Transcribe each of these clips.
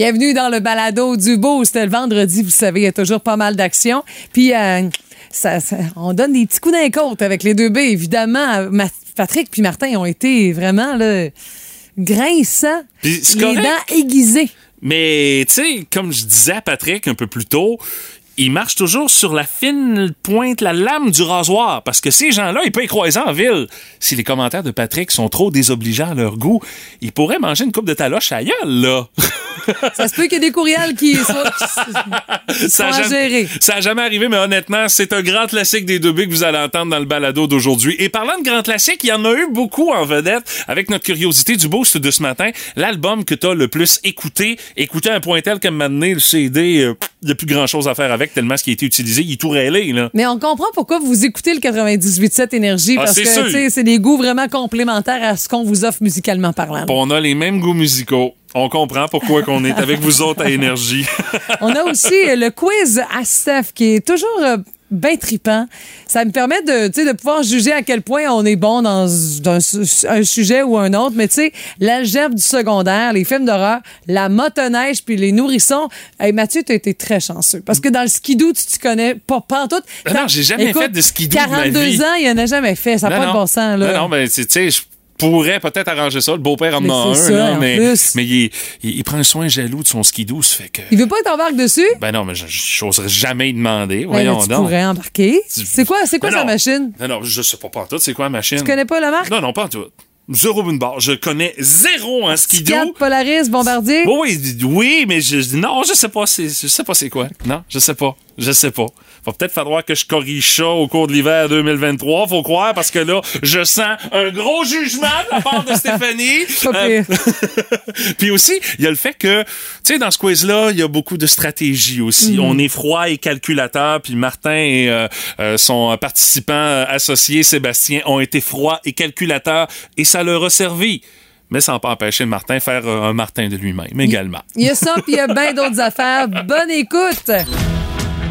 Bienvenue dans le balado du beau. C'était le vendredi, vous savez, il y a toujours pas mal d'actions. Puis, euh, ça, ça- on donne des petits coups d'un côte avec les deux B. Évidemment, Ma- Patrick puis Martin ont été vraiment là, grinçants, les correct. dents aiguisées. Mais, tu sais, comme je disais à Patrick un peu plus tôt, il marche toujours sur la fine pointe, la lame du rasoir. Parce que ces gens-là, ils peuvent y croiser en ville. Si les commentaires de Patrick sont trop désobligeants à leur goût, ils pourraient manger une coupe de taloche ailleurs, là. Ça se peut qu'il y ait des courriels qui soient, qui Ça jamais- gérer. Ça a jamais arrivé, mais honnêtement, c'est un grand classique des deux B que vous allez entendre dans le balado d'aujourd'hui. Et parlant de grand classique, il y en a eu beaucoup en vedette avec notre curiosité du boost de ce matin. L'album que t'as le plus écouté, écouté à un point tel que maintenant le CD, euh, il n'y a plus grand chose à faire avec tellement ce qui a été utilisé, il est tout rêlé, là. Mais on comprend pourquoi vous écoutez le 98.7 Énergie, Ah, parce que c'est des goûts vraiment complémentaires à ce qu'on vous offre musicalement parlant. Puis On a les mêmes goûts musicaux. On comprend pourquoi qu'on est avec vous autres à Énergie. On a aussi le quiz à Steph qui est toujours euh, bien tripant. Ça me permet de, de pouvoir juger à quel point on est bon dans, un sujet ou un autre. Mais tu sais, l'algèbre du secondaire, les films d'horreur, la motoneige puis les nourrissons. Hey, Mathieu, tu as été très chanceux. Parce que dans le skidoo, tu te connais pas, pas en tout. Ben non, j'ai jamais fait de skidoo de ma 42 vie. ans, il en a jamais fait. Ça n'a pas de bon sens, là. Non, non, mais tu sais, je pourrais peut-être arranger ça. Le beau-père en a un, ça, là, en mais, mais il, il- il prend un soin jaloux de son skidoo, ça fait que. Il veut pas être embarque dessus? Ben non, mais je n'oserais jamais demander. Ben, Voyons là, tu donc. pourrais embarquer. C'est quoi, c'est quoi Ben sa non. machine? Non, non, je sais pas pas en tout. C'est quoi la machine? Tu connais pas la marque? Non, non, pas en tout. Zéro une barre. Je connais zéro en skidoo. 4 Polaris, Bombardier? Oui, oui, oui, mais je, non, je sais pas, c'est, je sais pas c'est quoi. Non, je sais pas. Je sais pas. Va peut-être falloir que je corrige ça au cours de l'hiver 2023, faut croire, parce que là, je sens un gros jugement de la part de Stéphanie. Euh. Puis aussi, il y a le fait que, tu sais, dans ce quiz-là, il y a beaucoup de stratégie aussi. Mhm. On est froid et calculateur, puis Martin et euh, euh, son participant euh, associé, Sébastien, ont été froids et calculateurs, et ça leur a servi. Mais ça n'a pas empêché Martin de faire un Martin de lui-même également. Il y a ça, puis il y a bien d'autres affaires. Bonne écoute!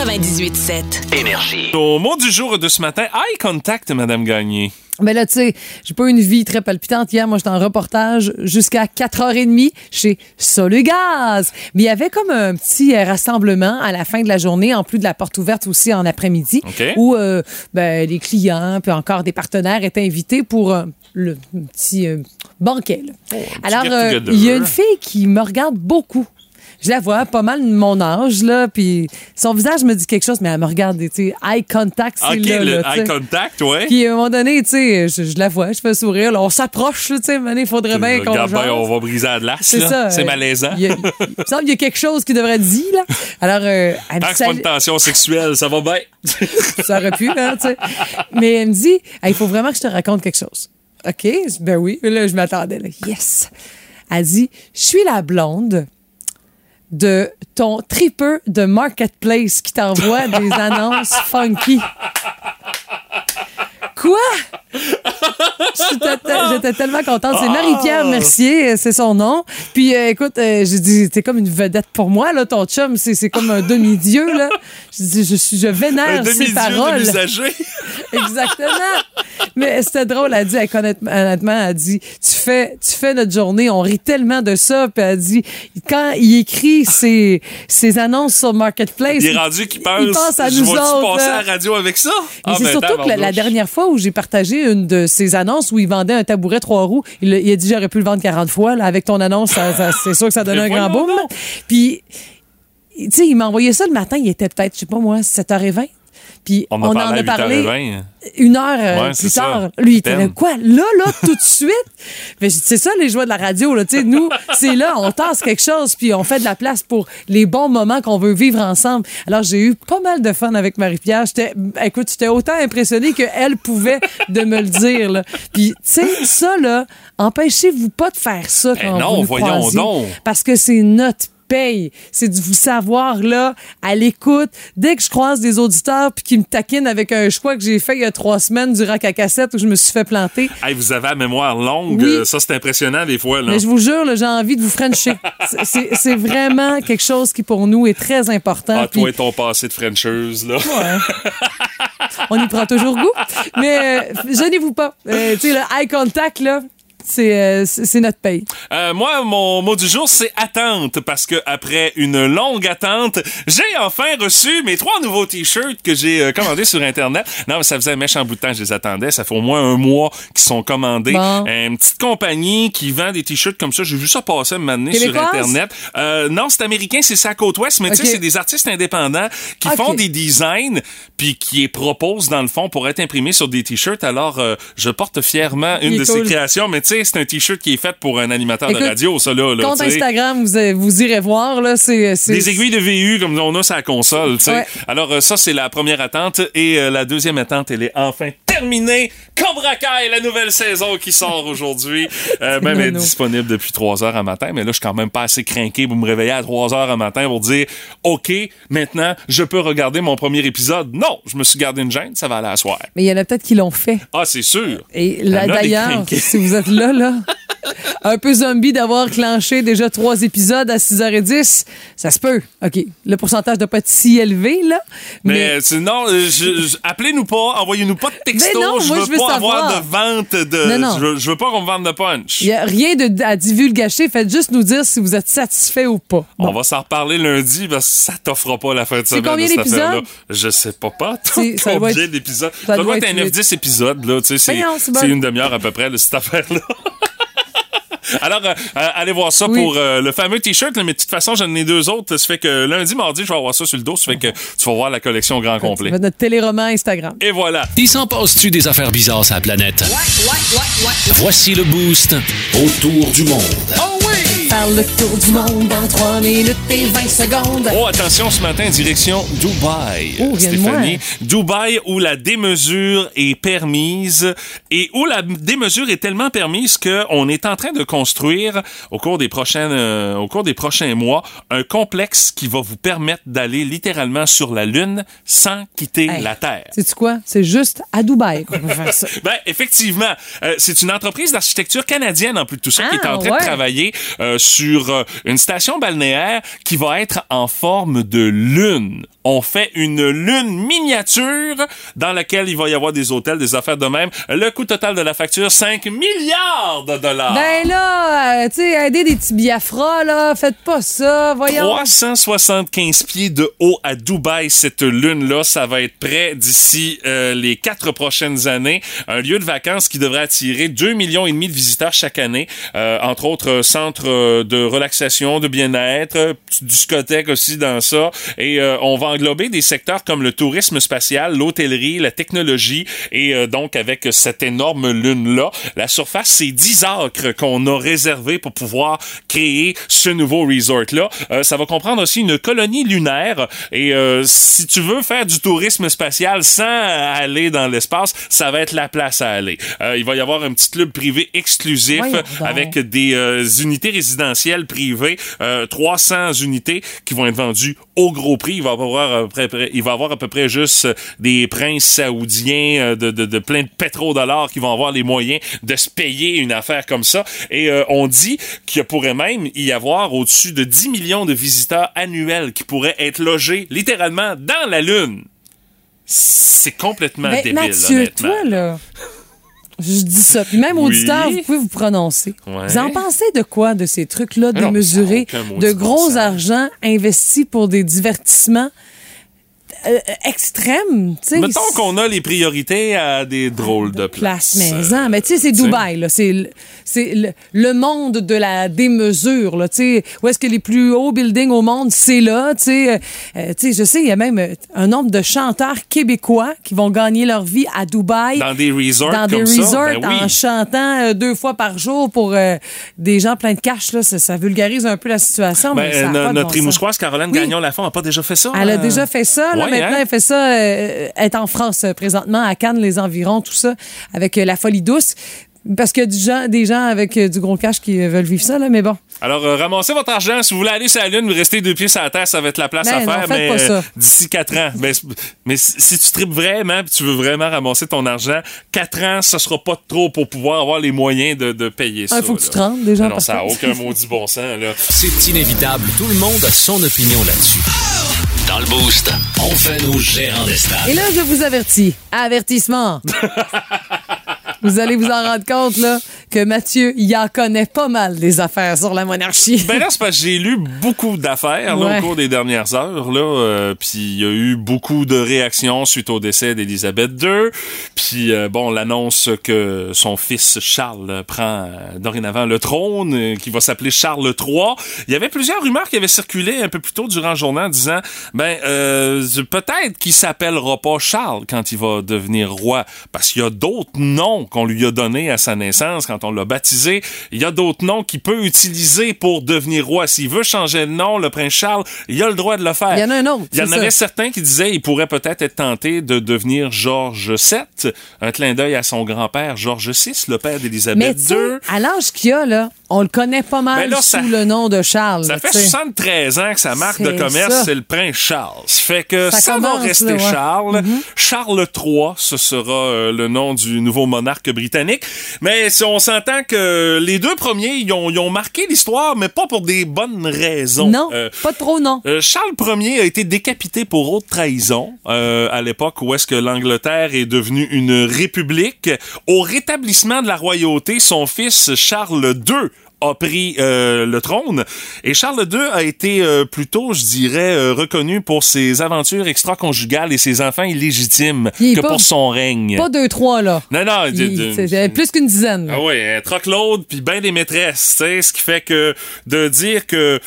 98.7. Énergie. Au mot du jour de ce matin, eye contact, Madame Gagné. Mais là, tu sais, j'ai pas eu une vie très palpitante hier. Moi, j'étais en reportage jusqu'à 4h30 chez Solugaz. Mais il y avait comme un petit euh, rassemblement à la fin de la journée, en plus de la porte ouverte aussi en après-midi, où euh, ben, les clients puis encore des partenaires étaient invités pour euh, le un petit euh, banquet. là. Alors, euh, il y a une fille qui me regarde beaucoup. Je la vois pas mal de mon âge, là, puis son visage me dit quelque chose, mais elle me regarde, tu sais, eye contact, c'est OK, là, le là, eye contact, ouais. Puis à un moment donné, tu sais, je, je la vois, je fais sourire, là, on s'approche, tu sais, il faudrait bien qu'on jase. on va briser la glace. C'est là. ça. C'est euh, malaisant. Il me semble qu'il y a quelque chose qui devrait être dit, là. Alors, euh, elle me Tant que pas tension sexuelle, ça va bien. ça aurait pu, hein, tu sais. Mais elle me dit, Hey, il faut vraiment que je te raconte quelque chose. OK? Ben oui. Là, je m'attendais, là. Yes. Elle dit, je suis la blonde de ton tripeux de Marketplace qui t'envoie des annonces funky. Quoi? J'étais te- J'étais tellement contente. C'est Marie-Pierre Ah! Mercier, euh, c'est son nom. Puis euh, écoute, euh, j'ai dit, t'es comme une vedette pour moi, là, ton chum, c'est c'est comme un demi-dieu, là. Je dis, je, je Un vénère ses demi-dieu de paroles. Exactement. Mais c'était drôle, elle dit, elle, honnêtement, elle dit, tu fais, tu fais notre journée, on rit tellement de ça. Puis elle dit, quand il écrit ses, ses annonces sur Marketplace, Il est rendu qu'il pense, il pense à je nous autres. passer à la radio avec ça? Mais Ah, c'est ben, surtout que la, dernière fois où j'ai partagé une de ses annonces où il vendait un tabouret trois roues, il, a- il a dit j'aurais pu le vendre 40 fois. Là, avec ton annonce, ça- ça- c'est sûr que ça donnait un grand boom. Puis, tu sais, il m'a envoyé ça le matin, il était peut-être, je sais pas moi, 7h20. Puis On, en a parlé 8h20. une heure euh, Ouais, plus ça. tard. Lui, il était là, quoi? Là, là, tout de suite? Mais c'est ça, les joies de la radio, là. Tu sais, nous, c'est là, on tasse quelque chose, puis on fait de la place pour les bons moments qu'on veut vivre ensemble. Alors, j'ai eu pas mal de fun avec Marie-Pierre. J'étais, écoute, j'étais autant impressionnée qu'elle pouvait de me le dire, là. Puis, tu sais, ça, là, empêchez-vous pas de faire ça Ben quand non, vous nous voyons croisez. donc. Parce que c'est notre paye. C'est de vous savoir là, à l'écoute. Dès que je croise des auditeurs puis qui me taquinent avec un choix que j'ai fait il y a trois semaines du rack à cassette où je me suis fait planter. Hey, vous avez la mémoire longue. Oui. euh, Ça, c'est impressionnant des fois. Là. Mais je vous jure, là, j'ai envie de vous frencher. C'est- vraiment quelque chose qui pour nous est très important. Ah, toi et ton passé de Frencheuse, là. Ouais. on y prend toujours goût. Mais euh, gênez-vous pas. Euh, tu sais, le eye contact, là, c'est euh, notre pays. Euh, moi, mon mot du jour, c'est attente, parce que après une longue attente, j'ai enfin reçu mes trois nouveaux t-shirts que j'ai euh, commandés sur Internet. Non, mais ça faisait un méchant bout de temps que je les attendais. Ça fait au moins un mois qu'ils sont commandés. Bon. Une petite compagnie qui vend des t-shirts comme ça. J'ai vu ça passer un moment sur? Internet. Euh, non, c'est américain, c'est ça côte ouest, mais tu sais, c'est des artistes indépendants qui font des designs puis qui les proposent dans le fond pour être imprimés sur des t-shirts. Alors, euh, je porte fièrement une de cool. ces créations, mais tu sais, c'est un t-shirt qui est fait pour un animateur Écoute, de radio, ça là. là Compte. Instagram, vous, euh, vous irez voir, là, c'est... c'est- Des aiguilles de VU comme on a sur la console. Ouais. Alors euh, ça c'est la première attente et euh, la deuxième attente elle est enfin terminée. Cobra Kai, la nouvelle saison qui sort aujourd'hui, euh, même elle est disponible depuis 3 heures à matin, mais là je suis quand même pas assez craqué pour me réveiller à 3 heures à matin pour dire OK, maintenant je peux regarder mon premier épisode. Non, je me suis gardé une gêne, ça va aller à soir. Mais il y en a peut-être qui l'ont fait. Ah, c'est sûr. Et là, d'ailleurs, si vous êtes là, là, un peu zombie d'avoir clenché déjà trois épisodes à 6h10, ça se peut. OK. Le pourcentage doit pas être si élevé, là. Mais, Mais, sinon, euh, appelez-nous pas, envoyez-nous pas de texto. Non, je moi, veux je veux pas avoir savoir. de vente de. Non, non. Je, veux, je veux pas qu'on me vende de punch. il y a rien de, à divulgacher. Faites juste nous dire si vous êtes satisfait ou pas. On va s'en reparler lundi parce que ça t'offrera pas la fin de semaine. combien de cette d'épisodes? affaire-là. Je sais pas, pas. C'est- combien d'épisodes? ça Ça, doit être un huit. 9-10 épisodes, là. Tu sais, c'est, Voyons, c'est c'est une demi-heure à peu près, là, cette affaire-là. Alors, euh, euh, allez voir ça Oui. pour euh, le fameux t-shirt, mais de toute façon, j'en ai deux autres. Ça fait que lundi, mardi, je vais avoir ça sur le dos. Ça fait que tu vas voir la collection au grand complet. notre téléroman Instagram. Et voilà. Il s'en passe-tu des affaires bizarres sur la planète? Voici le boost autour du monde. Faire le tour du monde en 3 minutes et 20 secondes. Oh, attention, ce matin, direction Dubaï. Oh, Stéphanie. Dubaï, où la démesure est permise et où la démesure est tellement permise qu'on est en train de construire, au cours des prochaines, euh, au cours des prochains mois, un complexe qui va vous permettre d'aller littéralement sur la Lune sans quitter Hey. la Terre. Sais-tu quoi? C'est juste à Dubaï qu'on peut faire ça. Ben, effectivement, euh, c'est une entreprise d'architecture canadienne en plus de tout ça qui est Ah, en train ouais. de travailler euh, sur euh, une station balnéaire qui va être en forme de lune. On fait une lune miniature dans laquelle il va y avoir des hôtels, des affaires de même. Le coût total de la facture, 5 milliards de dollars. Ben là, euh, tu sais, aider des petits biafras, là, faites pas ça, voyons. 375 pieds de haut à Dubaï, cette lune-là. Ça va être prêt d'ici euh, les quatre prochaines années. Un lieu de vacances qui devrait attirer 2 millions et demi de visiteurs chaque année. Euh, entre autres, euh, centres euh, de relaxation, de bien-être, discothèque aussi dans ça. Et euh, on va englober des secteurs comme le tourisme spatial, l'hôtellerie, la technologie. Et euh, donc, avec cette énorme lune-là, la surface, c'est 10 acres qu'on a réservé pour pouvoir créer ce nouveau resort-là. Euh, ça va comprendre aussi une colonie lunaire. Et euh, si tu veux faire du tourisme spatial sans aller dans l'espace, ça va être la place à aller. Euh, il va y avoir un petit club privé exclusif avec des euh, unités résidentielles privées, euh, 300 unités qui vont être vendues au gros prix. Il va avoir à peu près, il va avoir à peu près juste euh, des princes saoudiens euh, de, de, de plein de pétrodollars qui vont avoir les moyens de se payer une affaire comme ça. Et euh, on dit qu'il pourrait même y avoir au-dessus de 10 millions de visiteurs annuels qui pourraient être logés littéralement dans la Lune. C'est complètement Ben, débile, Mathieu, honnêtement. toi, là. Je dis ça. Puis même Oui. auditeur, vous pouvez vous prononcer. Ouais. Vous en pensez de quoi, de ces trucs-là démesurés, de gros argent investis pour des divertissements? Euh, extrêmes? tu sais? Mettons qu'on a les priorités à des drôles de place places. maison. Mais tu sais, c'est. Dubaï, là. C'est le, c'est le, le monde de la démesure, là. Tu sais, où est-ce que les plus hauts buildings au monde, c'est là, tu sais. Euh, euh, tu sais, je sais, il y a même euh, un nombre de chanteurs québécois qui vont gagner leur vie à Dubaï. Dans des resorts dans des comme ça, resorts ben oui. en chantant euh, deux fois par jour pour euh, des gens pleins de cash, là. Ça, ça vulgarise un peu la situation. Ben, mais ça pas notre bon Caroline Oui. Gagnon-Lafont a pas déjà fait ça? Elle a euh? déjà fait ça. Là, maintenant, hein? elle fait ça. euh, elle est en France euh, présentement, à Cannes, les environs, tout ça, avec euh, la folie douce. Parce qu'il y a du gens, des gens avec euh, du gros cash qui veulent vivre ça, là, mais bon. Alors, euh, ramassez votre argent. Si vous voulez aller sur la Lune, vous restez deux pieds sur la Terre, ça va être la place Ben à non, faire. mais pas ça. euh, d'ici quatre ans. Ben, mais si tu tripes vraiment puis tu veux vraiment ramasser ton argent, quatre ans, ça sera pas trop pour pouvoir avoir les moyens de, de payer ça. Il faut que tu te rendes, déjà, Ben Non, ça n'a aucun maudit bon sens, là. C'est inévitable, tout le monde a son opinion là-dessus. Dans le Boost, on fait nos gérants des stades. Et là, je vous avertis. Avertissement. vous allez vous en rendre compte, là, que Mathieu, il en connaît pas mal des affaires sur la monarchie. Ben là, c'est parce que j'ai lu beaucoup d'affaires Ouais. au cours des dernières heures. Là, euh, puis il y a eu beaucoup de réactions suite au décès d'Élisabeth II. Puis euh, bon, l'annonce que son fils Charles prend euh, dorénavant le trône, euh, qui va s'appeler Charles III. Il y avait plusieurs rumeurs qui avaient circulé un peu plus tôt durant le journée en disant, ben euh, peut-être qu'il s'appellera pas Charles quand il va devenir roi, parce qu'il y a d'autres noms qu'on lui a donnés à sa naissance quand on l'a baptisé. Il y a d'autres noms qu'il peut utiliser pour devenir roi. S'il veut changer de nom, le prince Charles, il a le droit de le faire. Il y en a un autre, Il y en avait certains qui disaient il pourrait peut-être être tenté de devenir George VII, un clin d'œil à son grand-père George VI, le père d'Élisabeth II. à l'âge qu'il a, là, on le connaît pas mal Ben là, sous ça- le nom de Charles. Ça fait tu sais. 73 ans que sa marque de commerce, c'est le prince Charles. Ça fait que Ça ça, commence, va rester là, ouais. Mm-hmm. Charles. Charles III, ce sera euh, le nom du nouveau monarque britannique. Mais si on s'entend que les deux premiers, ils ont, ils ont marqué l'histoire, mais pas pour des bonnes raisons. Non, Euh, pas trop non. euh, Charles Ier a été décapité pour haute trahison euh, à l'époque où est-ce que l'Angleterre est devenue une république. Au rétablissement de la royauté, son fils Charles II a pris euh, le trône et Charles II a été euh, plutôt, je dirais, euh, reconnu pour ses aventures extra-conjugales et ses enfants illégitimes que pas- pour son règne. Pas deux, trois, là. Non, non, Il- de- plus qu'une dizaine. là. ah oui, un troc-load puis ben des maîtresses, tu sais, ce qui fait que de dire que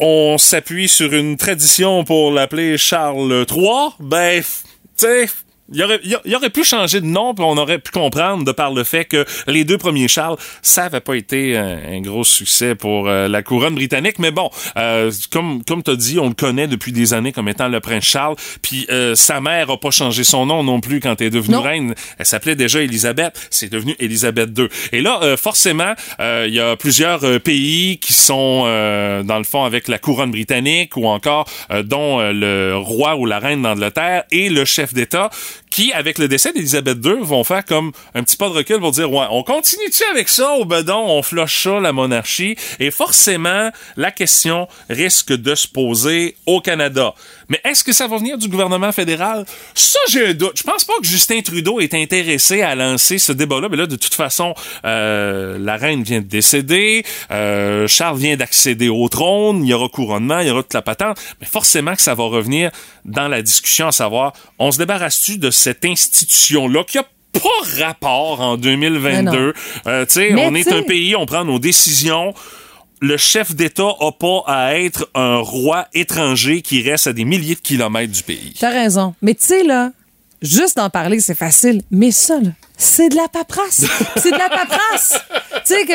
on s'appuie sur une tradition pour l'appeler Charles III, ben, tu sais, il aurait, il aurait pu changer de nom, puis on aurait pu comprendre de par le fait que les deux premiers Charles, ça avait pas été un, un gros succès pour euh, la couronne britannique. Mais bon, euh, comme comme t'as dit, on le connaît depuis des années comme étant le prince Charles. Puis euh, sa mère a pas changé son nom non plus quand elle est devenue Non. reine. Elle s'appelait déjà Élisabeth. C'est devenu Élisabeth II. Et là, euh, forcément, euh, il y a plusieurs pays qui sont euh, dans le fond avec la couronne britannique ou encore euh, dont le roi ou la reine d'Angleterre et le chef d'État qui, avec le décès d'Élisabeth II, vont faire comme un petit pas de recul pour dire, ouais, on continue-tu avec ça ou ben non, on floche ça, la monarchie? Et forcément, la question risque de se poser au Canada. Mais est-ce que ça va venir du gouvernement fédéral? Ça, j'ai un doute. Je pense pas que Justin Trudeau est intéressé à lancer ce débat-là. Mais là, de toute façon, euh, la reine vient de décéder, euh, Charles vient d'accéder au trône, il y aura couronnement, il y aura toute la patente. Mais forcément que ça va revenir dans la discussion à savoir, on se débarrasse-tu de cette institution-là qui a pas rapport en 2022. Euh, tu sais, Mais on est un pays, on prend nos décisions. Le chef d'État a pas à être un roi étranger qui reste à des milliers de kilomètres du pays. T'as raison. Mais tu sais, là, juste d'en parler, c'est facile. Mais ça, là, c'est de la paperasse. c'est de la paperasse. tu sais,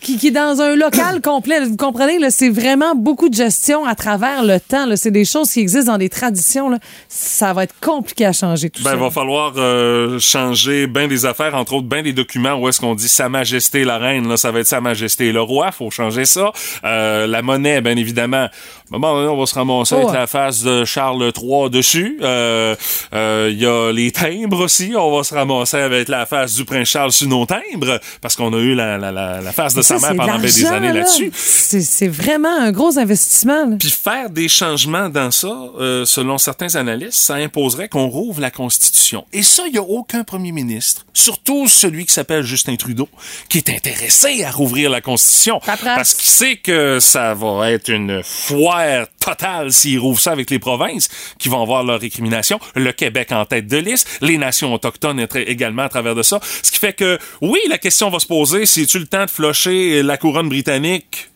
qui, qui est dans un local complet. Vous comprenez, c'est vraiment beaucoup de gestion à travers le temps. C'est des choses qui existent dans des traditions. Là. Ça va être compliqué à changer tout Ben, ça. il va falloir euh, changer bien des affaires, entre autres bien des documents où est-ce qu'on dit Sa Majesté la Reine, là, ça va être Sa Majesté le Roi, faut changer ça. Euh, la monnaie, bien évidemment, donné, on va se ramasser Oh, avec la face de Charles III dessus. Euh, Il y a les timbres aussi, on va se ramasser avec la face du prince Charles sur nos timbres, parce qu'on a eu la, la, la, la face de Ça, sa mère pendant des années là. là-dessus. C'est, c'est vraiment un gros investissement. là. Puis faire des changements dans ça, euh, selon certains analystes, ça imposerait qu'on rouvre la Constitution. Et ça, il n'y a aucun premier ministre, surtout celui qui s'appelle Justin Trudeau, qui est intéressé à rouvrir la Constitution. Parce qu'il sait que ça va être une foire totale s'il rouvre ça avec les provinces qui vont avoir leur récrimination. Le Québec en tête de liste, les nations autochtones également à travers de ça. Ce qui fait que, oui, la question va se poser, si tu le temps de flocher la couronne britannique?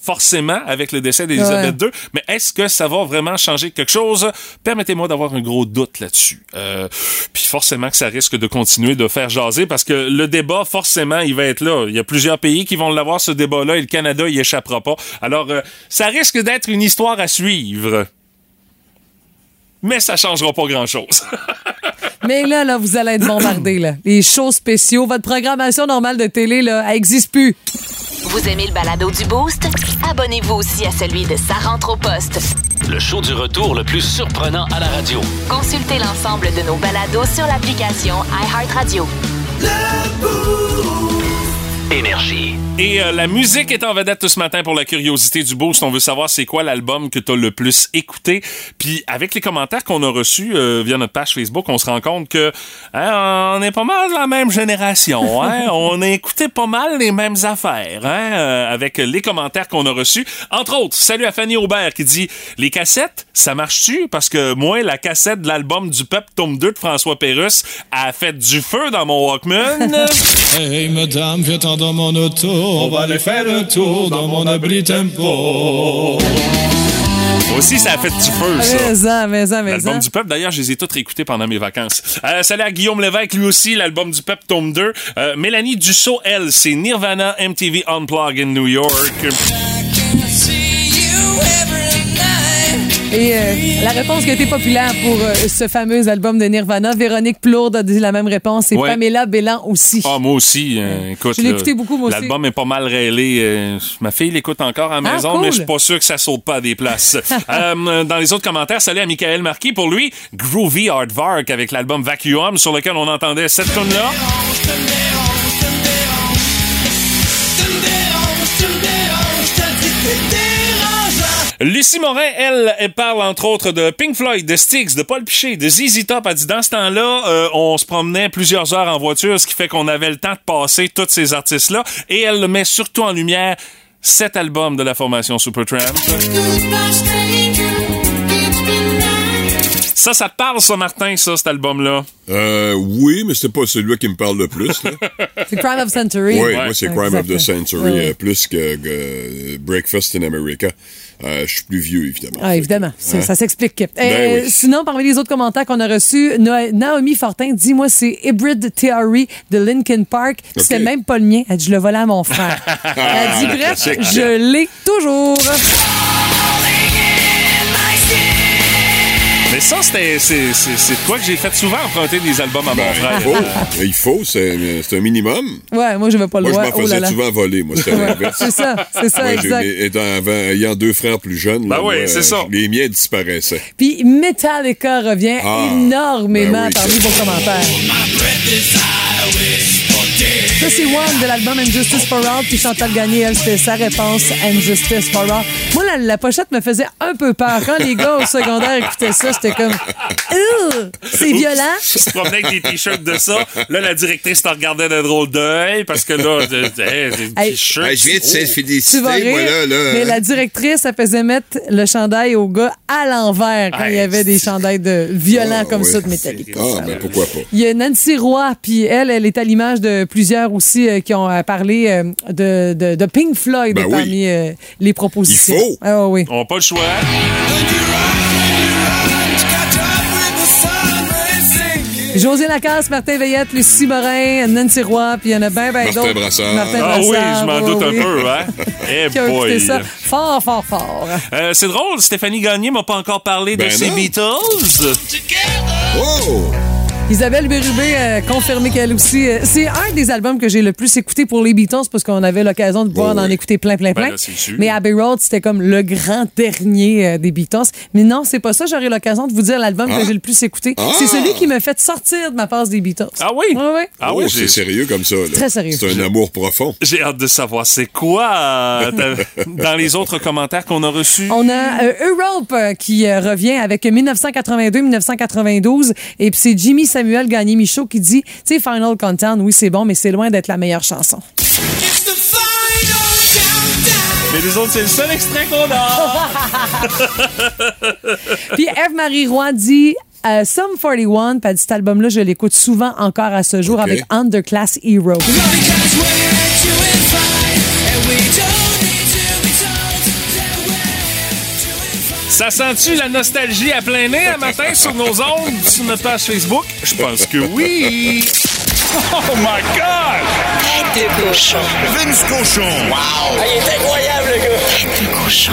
Forcément avec le décès d'Élisabeth II, mais est-ce que ça va vraiment changer quelque chose? Permettez-moi d'avoir un gros doute là-dessus. Euh, puis forcément que ça risque de continuer de faire jaser parce que le débat, forcément, il va être là. Il y a plusieurs pays qui vont l'avoir, ce débat-là, et le Canada y échappera pas. Alors, euh, ça risque d'être une histoire à suivre. Mais ça changera pas grand-chose. Mais là, là, vous allez être bombardés. Là. Les shows spéciaux, votre programmation normale de télé, là, elle n'existe plus. Vous aimez le balado du Boost? Abonnez-vous aussi à celui de Sa rentre au poste. Le show du retour le plus surprenant à la radio. Consultez l'ensemble de nos balados sur l'application iHeartRadio. Énergie. Et euh, la musique est en vedette ce matin pour la curiosité du boost. On veut savoir c'est quoi l'album que tu as le plus écouté. Puis avec les commentaires qu'on a reçus euh, via notre page Facebook, on se rend compte que hein, on est pas mal de la même génération. Hein? on a écouté pas mal les mêmes affaires hein? euh, avec les commentaires qu'on a reçus. Entre autres, salut à Fanny Aubert qui dit les cassettes, ça marche-tu? Parce que moi, la cassette de l'album du Peuple tome 2 de François Pérusse a fait du feu dans mon Walkman. Hey madame, viens-t'en dans mon auto, on va aller faire un tour dans mon abri tempo. Aussi, ça a fait du feu, ça. Mais ça, mais ça, mais L'album du peuple, d'ailleurs, je les ai tous réécoutés pendant mes vacances. Euh, salut à Guillaume Lévesque, lui aussi, l'album du peuple tome 2. Euh, Mélanie Dussault, elle, c'est Nirvana MTV Unplugged in New York. Et euh, la réponse qui a été populaire pour euh, ce fameux album de Nirvana, Véronique Plourde a dit la même réponse et Ouais. Pamela Bélan aussi. Ah, moi aussi, euh, écoute. Je l'ai écouté beaucoup, moi aussi. L'album est pas mal rêlé. euh, ma fille l'écoute encore à la Ah, maison, cool. mais je suis pas sûr que ça saute pas à des places. Euh, dans les autres commentaires, salut à Michael Marquis. Pour lui, Groovy Hardvark avec l'album Vacuum sur lequel on entendait cette tune-là. Lucie Morin, elle, elle parle entre autres de Pink Floyd, de Styx, de Paul Piché, de ZZ Top. Elle dit dans ce temps-là, euh, on se promenait plusieurs heures en voiture, ce qui fait qu'on avait le temps de passer tous ces artistes-là. Et elle met surtout en lumière cet album de la formation Supertramp. Ça, ça te parle, ça, Martin, ça, cet album-là? Euh, oui, mais c'est pas celui qui me parle le plus. C'est Crime of Century. oui, moi, c'est Crime of the. Century, Oui. euh, plus que, que, euh, Breakfast in America. Euh, je suis plus vieux, évidemment. Ah, évidemment, ça, Hein? ça s'explique. Euh, Ben oui. Sinon, parmi les autres commentaires qu'on a reçus, Naomi Fortin dit Moi, c'est Hybrid Theory de Linkin Park. Puis Ok. C'était même pas le mien. Elle dit Je le volais à mon frère. Elle dit Bref, je l'ai toujours. Mais ça, c'était, c'est, c'est, c'est de quoi que j'ai fait souvent emprunter des albums à mon Ben, frère. il faut, il faut, c'est c'est un minimum. Ouais, moi, je vais pas le Moi, je m'en Oh là faisais là. souvent voler, moi, c'était Ouais, l'inverse. c'est ça, c'est ça, Moi, j'ai- exact. mais étant, avant, ayant deux frères plus jeunes, là, Ben oui, moi, c'est euh, ça. les miens disparaissaient. Puis Metallica revient Ah, énormément ben oui, parmi vos commentaires. C'est One de l'album Injustice for All. Puis Chantal Gagné, elle, c'était sa réponse Injustice for All. Moi, la, la pochette me faisait un peu peur. Quand les gars au secondaire écoutaient ça, j'étais comme, Ugh, c'est violent. Tu te promenais avec des t-shirts de ça. Là, la directrice te regardait d'un drôle d'œil parce que là, hey, des Hey. t-shirts. Hey, je viens de Tu vas s'inféliciter, rire, moi, là. là mais hein. la directrice, elle faisait mettre le chandail au gars à l'envers quand Hey, il y avait des chandails de violents Ah, comme oui. ça de Metallica. Ah, ben pourquoi pas. Il y a Nancy Roy, puis elle, elle est à l'image de plusieurs aussi euh, qui ont euh, parlé euh, de, de, de Pink Floyd Ben oui. parmi euh, les propositions. Il faut. Ah oui. On n'a pas le choix. José Lacasse, Martin Veillette, Lucie Morin, Nancy Roy, puis il y en a bien, bien Martin d'autres. Brassard. Martin Ah oui, je m'en doute oui. un peu, hein? Eh boy. ça fort, fort, fort. Euh, c'est drôle, Stéphanie Gagné m'a pas encore parlé de Ben ses non. Beatles. Oh! Isabelle Bérubé a confirmé qu'elle aussi. euh, c'est un des albums que j'ai le plus écouté pour les Beatles parce qu'on avait l'occasion de pouvoir Oh, en oui. écouter plein, plein, Ben plein. là. Mais Abbey Road, c'était comme le grand dernier euh, des Beatles. Mais non, c'est pas ça. J'aurai l'occasion de vous dire l'album Ah. que j'ai le plus écouté. Ah. C'est celui qui me fait sortir de ma passe des Beatles. Ah oui? Ah oh, oui, c'est sérieux comme ça. là. Très sérieux. C'est un amour profond. J'ai hâte de savoir c'est quoi euh, dans les autres commentaires qu'on a reçus. On a euh, Europe euh, qui euh, revient avec 1982-1992 et puis c'est Jimmy Samuel Gagné Michaud qui dit, tu sais, Final Countdown, oui c'est bon, mais c'est loin d'être la meilleure chanson. Mais les autres, c'est le seul extrait qu'on a. Puis Eve-Marie Roy dit euh, Sum 41, puis cet album-là, je l'écoute souvent encore à ce jour avec Underclass Hero. Ça sent-tu la nostalgie à plein nez un matin sur nos ondes, sur notre page Facebook? Je pense que oui. Oh my God! Tête de cochon. Vince Cochon. Wow! Ah, il est incroyable, le gars! Tête de cochon.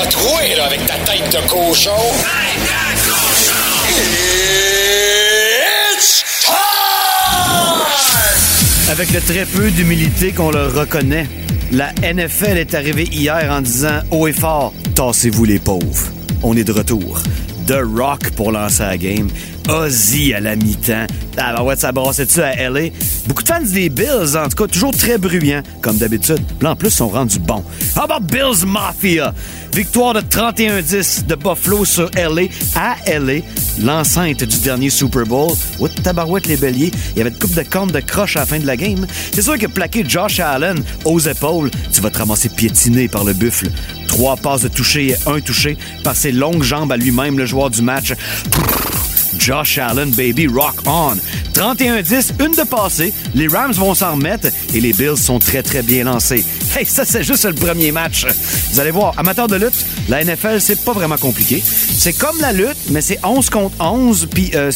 A troué, là, avec ta tête de cochon. Tête de cochon! It's time! Avec le très peu d'humilité qu'on leur reconnaît, la NFL est arrivée hier en disant haut et fort Tassez-vous les pauvres. On est de retour. The Rock pour lancer la game. Ozzy à la mi-temps. Ah, ben ouais, ça brassait-tu à LA? Beaucoup de fans des Bills, en tout cas, toujours très bruyants, comme d'habitude. Là, en plus, sont rendus bons. How about Bills Mafia? Victoire de 31-10 de Buffalo sur LA à LA, l'enceinte du dernier Super Bowl. What tabarouette les béliers. Il y avait une coupe de cornes de croche à la fin de la game. C'est sûr que plaquer Josh Allen aux épaules, tu vas te ramasser piétiné par le buffle. Trois passes de toucher et un touché par ses longues jambes à lui-même, le joueur du match. Josh Allen, baby, rock on. 31-10, une de passée. Les Rams vont s'en remettre et les Bills sont très, très bien lancés. Hey, ça, c'est juste le premier match. Vous allez voir, amateur de lutte, la NFL, c'est pas vraiment compliqué. C'est comme la lutte, mais c'est 11 contre 11, puis euh,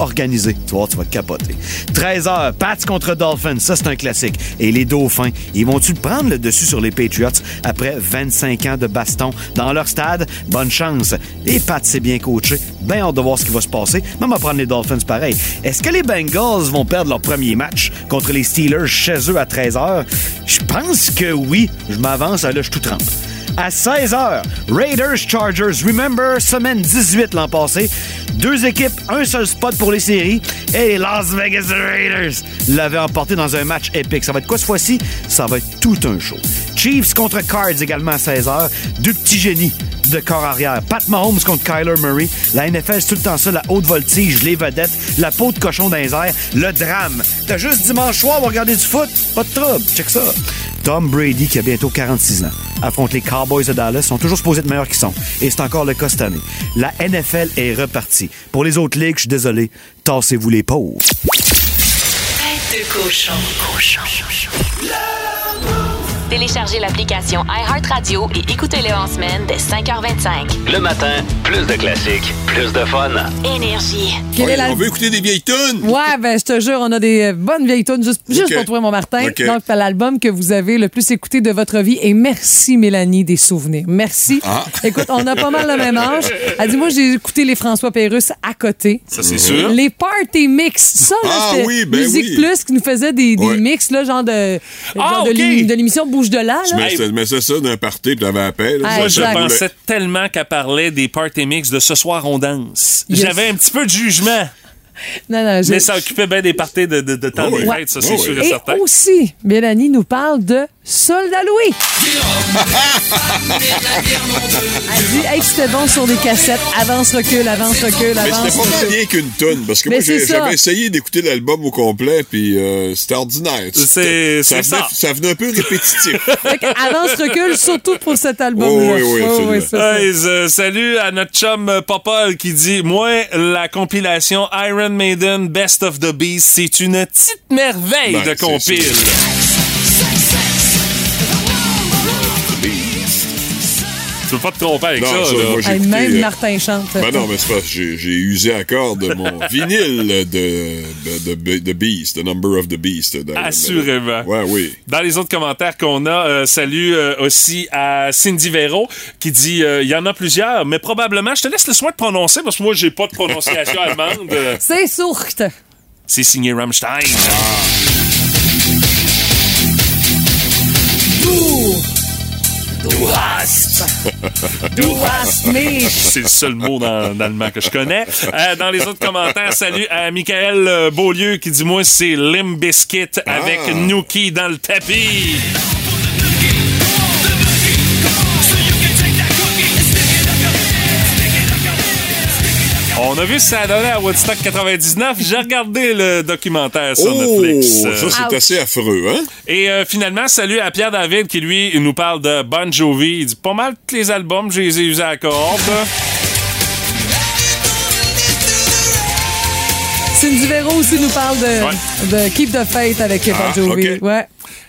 organisé. Tu tu vas te capoter. 13 heures, Pats contre Dolphins, ça, c'est un classique. Et les Dauphins, ils vont-tu prendre le dessus sur les Patriots après 25 ans de baston dans leur stade? Bonne chance. Les Pats, c'est bien coaché. Bien hâte de voir ce qui va se passer. Même à prendre les Dolphins pareil. Est-ce que les Bengals vont perdre leur premier match contre les Steelers chez eux à 13h? Je pense que oui. Je m'avance, là, je tout trempe. À 16h, Raiders Chargers. Remember, semaine 18 l'an passé. Deux équipes, un seul spot pour les séries. Et Las Vegas Raiders l'avaient emporté dans un match épique. Ça va être quoi cette fois-ci? Ça va être tout un show. Chiefs contre Cards également à 16h. Deux petits génies de corps arrière. Pat Mahomes contre Kyler Murray. La NFL, c'est tout le temps ça, la haute voltige, les vedettes, la peau de cochon airs, le drame. T'as juste dimanche soir, on va regarder du foot? Pas de trouble. Check ça. Tom Brady, qui a bientôt 46 ans, affronte les Cowboys de Dallas, sont toujours supposés être meilleurs qu'ils sont. Et c'est encore le cas cette année. La NFL est repartie. Pour les autres ligues, je suis désolé, tassez-vous les pauvres. Téléchargez l'application iHeartRadio et écoutez-le en semaine dès 5h25. Le matin, plus de classiques, plus de fun. Énergie. Quel est la- On veut écouter des vieilles tunes. Ouais, ben je te jure, on a des euh, bonnes vieilles tunes juste, juste Ok. pour toi, mon Martin. Ok. Donc, c'est l'album que vous avez le plus écouté de votre vie. Et merci, Mélanie, des souvenirs. Merci. Ah. Écoute, on a pas mal le même âge. Elle dit, moi, j'ai écouté les François Pérusse à côté. Ça, c'est sûr. Les party mix. Ça, là, Ah c'était oui, ben Musique oui. Plus qui nous faisait des, des Ouais. mix, là, genre de, Ah, genre de ok. l'ém- de l'émission Bouge de là. Là. tu mets ça d'un party, puis t'avais la paix. là. Ah, Moi, je pensais tellement qu'elle parlait des party mix de ce soir on danse. Yes. J'avais un petit peu de jugement, Non, non, je- mais ça occupait bien des parties de, de, de temps Oh des fêtes, ça Oh c'est oui. sûr et Et certain. aussi, Mélanie nous parle de Soldat Louis. Elle dit, hey, c'était bon sur des cassettes. Avance, recule, avance, recule, Mais avance, c'était pas rien qu'une tonne, parce que Mais moi, j'avais essayé d'écouter l'album au complet, puis euh, c'était ordinaire. C'est- ça, ça. ça venait un peu répétitif. Que avance, recule, surtout pour cet album-là. Oh, oui, oui, absolument. ça, ça. Hey, euh, salut à notre chum euh, Popol qui dit Moi, la compilation Iron Maiden Best of the Beast, c'est une petite merveille Ben, de c'est compile. Tu peux pas te tromper avec Non, ça, ça, là. moi, j'ai Hey, écouté, même euh, Martin chante. Ben non, mais c'est parce que j'ai j'ai usé à corps de mon vinyle de, de, de, de Beast, The Number of the Beast. Assurément. Ouais, oui. Dans les autres commentaires qu'on a, euh, salut euh, aussi à Cindy Véro qui dit euh, il y en a plusieurs, mais probablement, je te laisse le soin de prononcer parce que moi, j'ai pas de prononciation allemande. C'est sourte. C'est signé Rammstein. Du hast mich. C'est le seul mot dans, dans l'allemand que je connais. Euh, dans les autres commentaires, salut à Michael euh, Beaulieu qui dit Moi, c'est Limb Biscuit avec Ah. Nuki dans le tapis. On a vu ce que ça donnait à Woodstock 99. J'ai regardé le documentaire sur oh, Netflix. Euh, ça, c'est Ouch. assez affreux, hein? Et euh, finalement, salut à Pierre David qui, lui, il nous parle de Bon Jovi. Il dit pas mal tous les albums, je les ai usés à la corde. Cindy Véro aussi nous parle de, de Keep the Faith avec Bon Ah, Jovi. Ouais.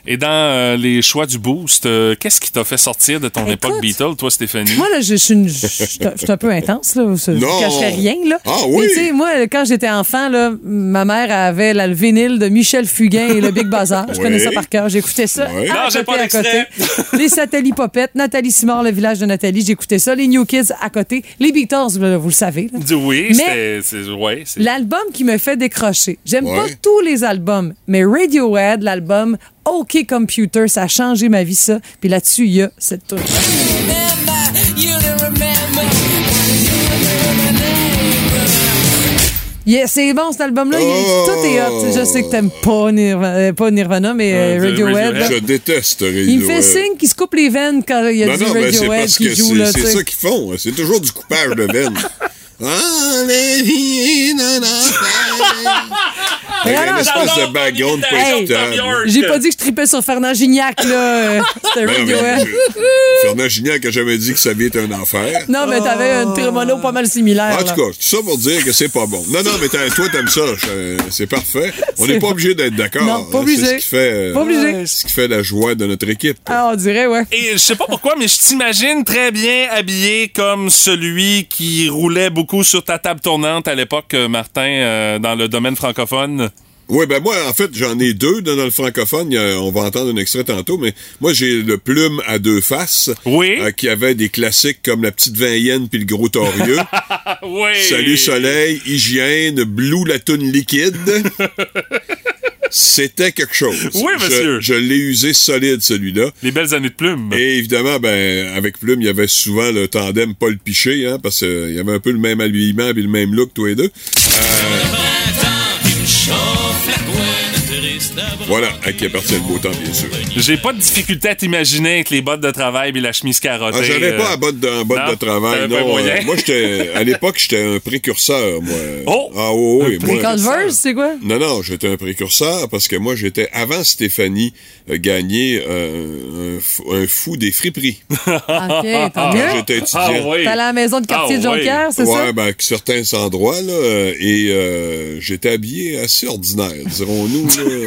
Et dans euh, les choix du boost, euh, qu'est-ce qui t'a fait sortir de ton Écoute, époque Beatles, toi, Stéphanie? Moi, là, je je suis une- je- je suis un- je suis un peu intense, là. Je ne Non. cacherai rien, là. Ah oui? Mais tu sais, moi, quand j'étais enfant, là, ma mère avait la, le vinyle de Michel Fugain et le Big Bazar. Je Oui. connais ça par cœur. J'écoutais ça. Oui. à Non, j'ai côté, pas à côté. d'extrait. Les Satellites Popettes, Nathalie Simard, le village de Nathalie, j'écoutais ça. Les New Kids à côté. Les Beatles, là, vous le savez. là. Dis Oui, Mais- c'était. c'est- Ouais, c'est- L'album qui me fait décrocher. J'aime Ouais. pas tous les albums, mais Radiohead, l'album OK Computer, ça a changé ma vie, ça. Puis là-dessus, il y a cette tune. Yeah, c'est bon cet album-là. Oh. Tout est hot. Je sais que t'aimes pas Nirvana, euh, pas Nirvana mais euh, Euh, Radiohead. Je déteste Radiohead. Il me fait signe qu'il se coupe les veines quand il y a Non, du non, mais c'est Radiohead parce qui que joue. c'est ça qu'ils font. C'est toujours du coupage de veine. Une espèce de background pas Hey, écoutable. J'ai pas dit que je tripais sur Fernand Gignac, là. euh, C'était Ben, Radiohead. je- Fernand Gignac a jamais dit que sa vie est un enfer. Non, mais t'avais un trémono pas mal similaire. En tout cas, tout ça pour dire que c'est pas bon. Non, non, mais toi, t'aimes ça. C'est parfait. On C'est n'est pas obligé d'être d'accord. Non, pas hein. obligé. C'est ce qui fait, euh, Pas obligé. ce qui fait la joie de notre équipe. Ah, on dirait, ouais. Et je sais pas pourquoi, mais je t'imagine très bien habillé comme celui qui roulait beaucoup sur ta table tournante à l'époque, euh, Martin, euh, dans le domaine francophone. Oui, ben moi, en fait, j'en ai deux dans le francophone. A- on va entendre un extrait tantôt, mais moi, j'ai le plume à deux faces. Oui. euh, qui avait des classiques comme la petite Vaienne puis le gros torieux. Oui. Salut Soleil, Hygiène, Blue la toune liquide. C'était quelque chose. Oui, monsieur. Je, je l'ai usé solide, celui-là. Les belles années de plume. Et évidemment, ben, avec Plume, il y avait souvent le tandem Paul Piché, hein, parce qu'il y avait un peu le même habillement et le même look, tous les deux. Voilà, à qui appartient le beau temps, bien sûr. J'ai pas de difficulté à t'imaginer avec les bottes de travail et la chemise carottée. Ah, j'allais euh, pas à botte de, en botte non, de travail, non. moyen. euh, moi, j'étais, à l'époque, j'étais un précurseur, moi. Oh! Ah oui, oui, Les moi. Converse, c'est quoi? Non, non, j'étais un précurseur parce que moi, j'étais, avant Stéphanie, euh, gagné euh, un, fou- un fou des friperies. OK, tant mieux. j'étais Ah oui. T'es allé à la maison de quartier Ah, de Jonquière, c'est ouais, ça? ben, à certains endroits, là, euh, et euh, j'étais habillé assez ordinaire, dirons-nous.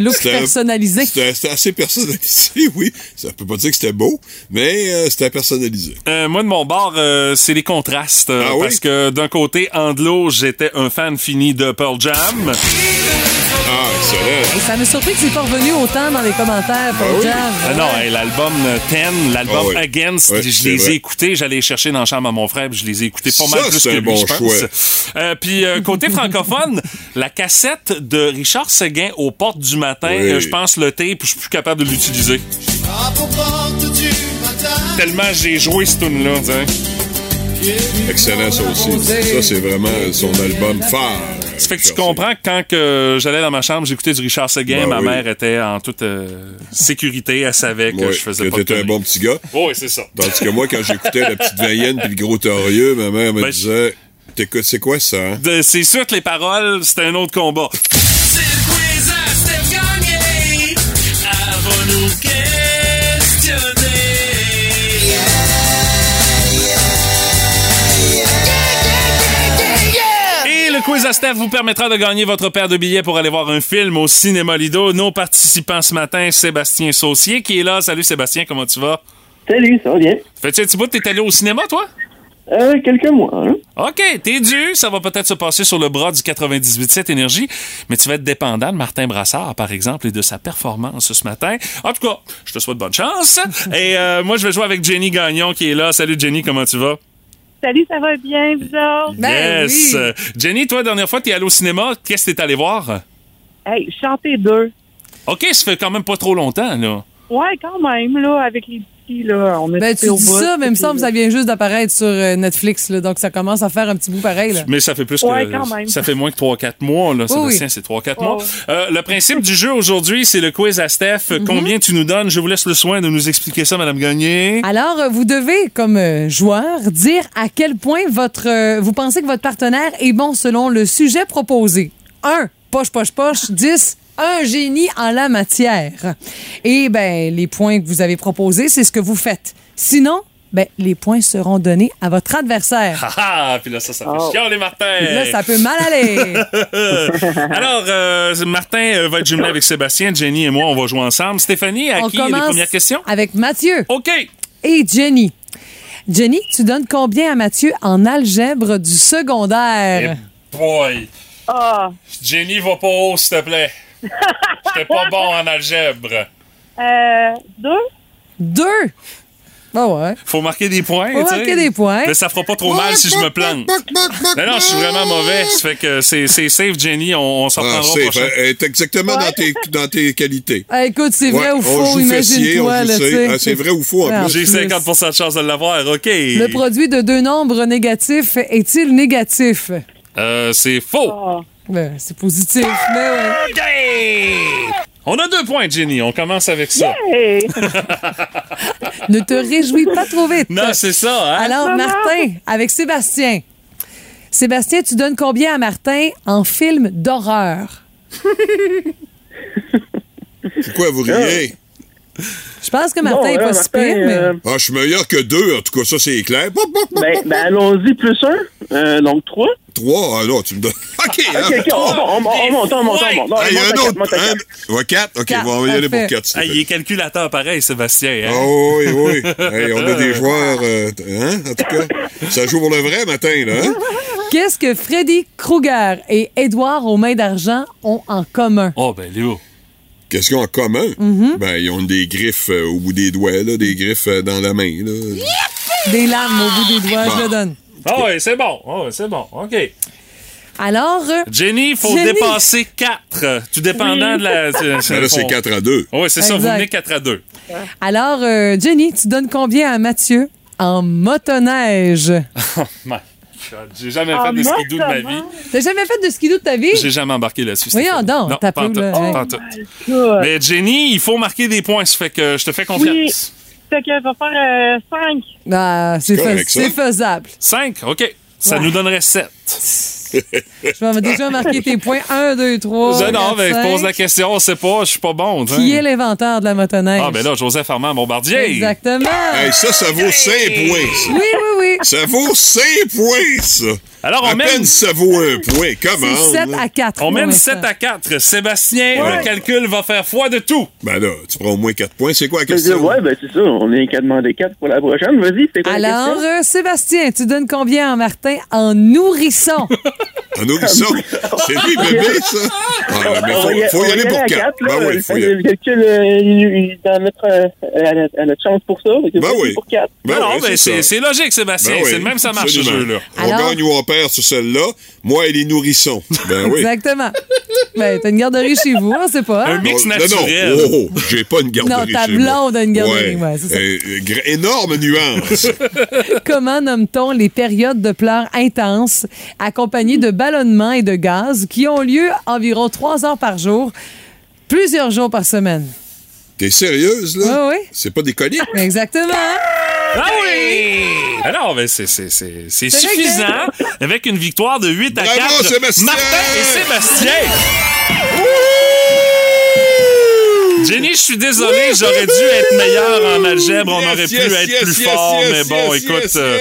look C'était personnalisé. Assez personnalisé, oui. Ça peut pas dire que c'était beau, mais euh, c'était personnalisé. Euh, moi, de mon bord, euh, c'est les contrastes. Ah oui? Parce que d'un côté, Anglo, j'étais un fan fini de Pearl Jam. Ah, excellent. Et ça me surpris que c'est pas revenu autant dans les commentaires, Paul Ah oui? Jam. Ah non, hey, l'album 10, l'album Ah oui. Against, Ouais, je les vrai. ai écoutés. J'allais chercher dans la chambre à mon frère, je les ai écoutés pas Ça, mal plus c'est que un lui, bon je pense. Euh, puis euh, côté francophone, la cassette de Richard Seguin aux portes du matin, Oui. euh, je pense le tape, je suis plus capable de l'utiliser. Tellement j'ai joué ce tune là Excellent, ça aussi. Ça, c'est vraiment son album phare. Ça fait que tu comprends que quand que j'allais dans ma chambre, j'écoutais du Richard Seguin, Ben ma oui. mère était en toute euh, sécurité, elle savait que je faisais que pas de un bon petit gars. Oui, c'est ça. Tandis que moi, quand j'écoutais la petite Vaienne puis le gros torieux, ma mère me Ben, disait T'écoutes, c'est quoi ça, hein? C'est sûr que les paroles, c'était un autre combat. Quiz à Steph vous permettra de gagner votre paire de billets pour aller voir un film au cinéma Lido. Nos participants ce matin, Sébastien Saucier qui est là. Salut Sébastien, comment tu vas? Salut, ça va bien? Fais-tu un petit bout, t'es allé au cinéma, toi? Euh, quelques mois, hein? OK, t'es dû. Ça va peut-être se passer sur le bras du 98.7 Énergie, mais tu vas être dépendant de Martin Brassard, par exemple, et de sa performance ce matin. En tout cas, je te souhaite bonne chance. et euh, moi, je vais jouer avec Jenny Gagnon qui est là. Salut Jenny, comment tu vas? Salut, ça va bien, vous autres? Ben yes! oui. Jenny, toi, la dernière fois, t'es allé au cinéma. Qu'est-ce que t'es allé voir? Hey, chanter deux. OK, ça fait quand même pas trop longtemps, là. Ouais, quand même, là, avec les là, on Ben, tu au dis ça, mais il me semble que ça vient juste d'apparaître sur euh, Netflix, là, donc ça commence à faire un petit bout pareil. Là. Mais ça fait plus Ouais, que. quand même. Ça fait moins que 3-4 mois, là, Oui, Sébastien, oui. c'est 3-4 Ouais, mois. Euh, le principe du jeu aujourd'hui, c'est le quiz à Steph. Mhm. Combien tu nous donnes? Je vous laisse le soin de nous expliquer ça, Madame Gagné. Alors, euh, vous devez, comme joueur, dire à quel point votre, euh, vous pensez que votre partenaire est bon selon le sujet proposé. 1. Poche, poche, poche. 10. Un génie en la matière. Et ben, les points que vous avez proposés, c'est ce que vous faites. Sinon, ben, les points seront donnés à votre adversaire. Ah ah! Puis là, ça, ça fait Oh. chiant, les Martins! Là, ça peut mal aller. Alors, euh, Martin euh, va être jumelé avec Sébastien, Jenny et moi, on va jouer ensemble. Stéphanie, à On qui les commence premières questions? avec Mathieu OK! et Jenny. Jenny, tu donnes combien à Mathieu en algèbre du secondaire? Boy! Ah, Jenny, va pas haut, s'il te plaît. J'étais pas bon en algèbre. euh, deux? Deux? Ah ouais. Faut marquer des points, Faut marquer des points. Mais ça fera pas trop mal si je me plante. Mais non, je suis vraiment mauvais. Ça fait que c'est c'est safe, Jenny. On, on s'en Ah, prendra au c'est prochain. elle est exactement dans, tes, dans tes qualités. Ah, écoute, c'est vrai Ouais, ou faux, imagine-toi. Ah, c'est vrai ou faux, Ah. J'ai plus. 50% de chance de l'avoir, OK. Le produit de deux nombres négatifs est-il négatif? Euh, c'est faux. Ah. Ben, c'est positif, mais ouais. On a deux points, Jenny. On commence avec ça. Ne te réjouis pas trop vite. Non, c'est ça, hein? Alors, Martin, avec Sébastien. Sébastien, tu donnes combien à Martin en film d'horreur? Pourquoi vous riez? Je pense que Martin Bon, est là, pas si pire, Martin, mais... euh, Ah, je suis meilleur que deux, en tout cas, ça, c'est clair. Ben, ben allons-y, plus un. Euh, donc, trois. Trois, ah non, tu me donnes. OK, hein, Ok, ok, on, monte, on monte, on monte. Ah, il y a un autre. monte à un- quatre. Ouais, quatre? OK, on va y aller pour parfait. quatre. s'il Ah, te il plaît. est calculateur pareil, Sébastien. Hein? Oh, oui, oui. Hey, on a des joueurs, euh, hein, en tout cas. Ça joue pour le vrai matin, là. Hein? Qu'est-ce que Freddy Krueger et Édouard aux mains d'argent ont en commun? Oh, ben, Léo. Qu'est-ce qu'ils ont en commun? Mm-hmm. Ben, ils ont des griffes euh, au bout des doigts, là, des griffes euh, dans la main, là. Des lames au bout des doigts, je le donne. Ah, ouais, c'est bon. Ouais, c'est bon. OK. Alors, euh, Jenny, il faut Jenny. dépasser 4. Tout dépendant de la. Là, c'est 4 à 2. Oui, c'est ça. Vous venez 4 à 2. alors euh, Jenny, tu donnes combien à Mathieu en motoneige? Oh, my God. J'ai jamais Ah, fait de skidoo de ma vie. T'as jamais fait de skidoo de ta vie? J'ai jamais embarqué là-dessus. Voyons donc, Non, t'as pas tout, pas. Good. Mais Jenny, il faut marquer des points. Ça fait que je te fais Oui. Fait que va faire euh, cinq. Ah, c'est fais- faisable. 5, OK. Ça Ouais. nous donnerait 7. Je vais déjà marquer tes points. 1, 2, 3. non, mais je pose la question, on sait pas, je suis pas bon. tu sais. Qui est l'inventeur de la motoneige? Ah, ben là, Joseph Armand Bombardier. Exactement. Hey, ça, ça vaut 5 points, ça. Oui, oui, oui. Ça vaut 5 points, ça. Alors, on à mène- peine ça vaut un point. Comment? C'est 7 là? à 4. On mène 7 à 4. Sébastien, le calcul va faire foi de tout. Ben là, tu prends au moins 4 points. C'est quoi la Je veux dire, question? ouais, ben c'est ça. On est qu'à demander quatre pour la prochaine. Vas-y, c'est quoi la Alors, question? euh, Sébastien, tu donnes combien à Martin en nourrisson? Un nourrisson. C'est lui, bébé, ça. Ah, mais On faut, y- faut y aller pour à 4. quatre. Ben oui, faut y Le aller. le calcul, euh, il- dans notre, euh, elle, a, elle a de chance pour ça. Ben oui. pour quatre. Ben non, mais c'est logique, Sébastien. Ben oui, c'est le même, ça marche, ce jeu-là. On gagne ou on perd sur celle-là. Moi et les nourrissons. Ben oui. Exactement. Ben, t'as une garderie chez vous, on sait pas. hein? Un mix Non, naturel. Non, oh, oh, j'ai pas une garderie Non, ta chez moi. blonde a une garderie, ouais, c'est ça. Euh, gr- énorme nuance. Comment nomme-t-on les périodes de pleurs intenses accompagnées de ballonnements et de gaz qui ont lieu environ trois heures par jour, plusieurs jours par semaine? T'es sérieuse, là? Oui, oui. C'est pas des coliques? Exactement. Ah oui! Alors, ben, c'est c'est- c'est- c'est C'est suffisant avec une victoire de 8 à Bravo, 4. Sébastien! Martin et Sébastien! Jenny, je suis désolé, j'aurais dû être meilleur en algèbre, on Yes, aurait pu yes, être plus yes, fort, yes, mais bon, yes, écoute, yes, euh,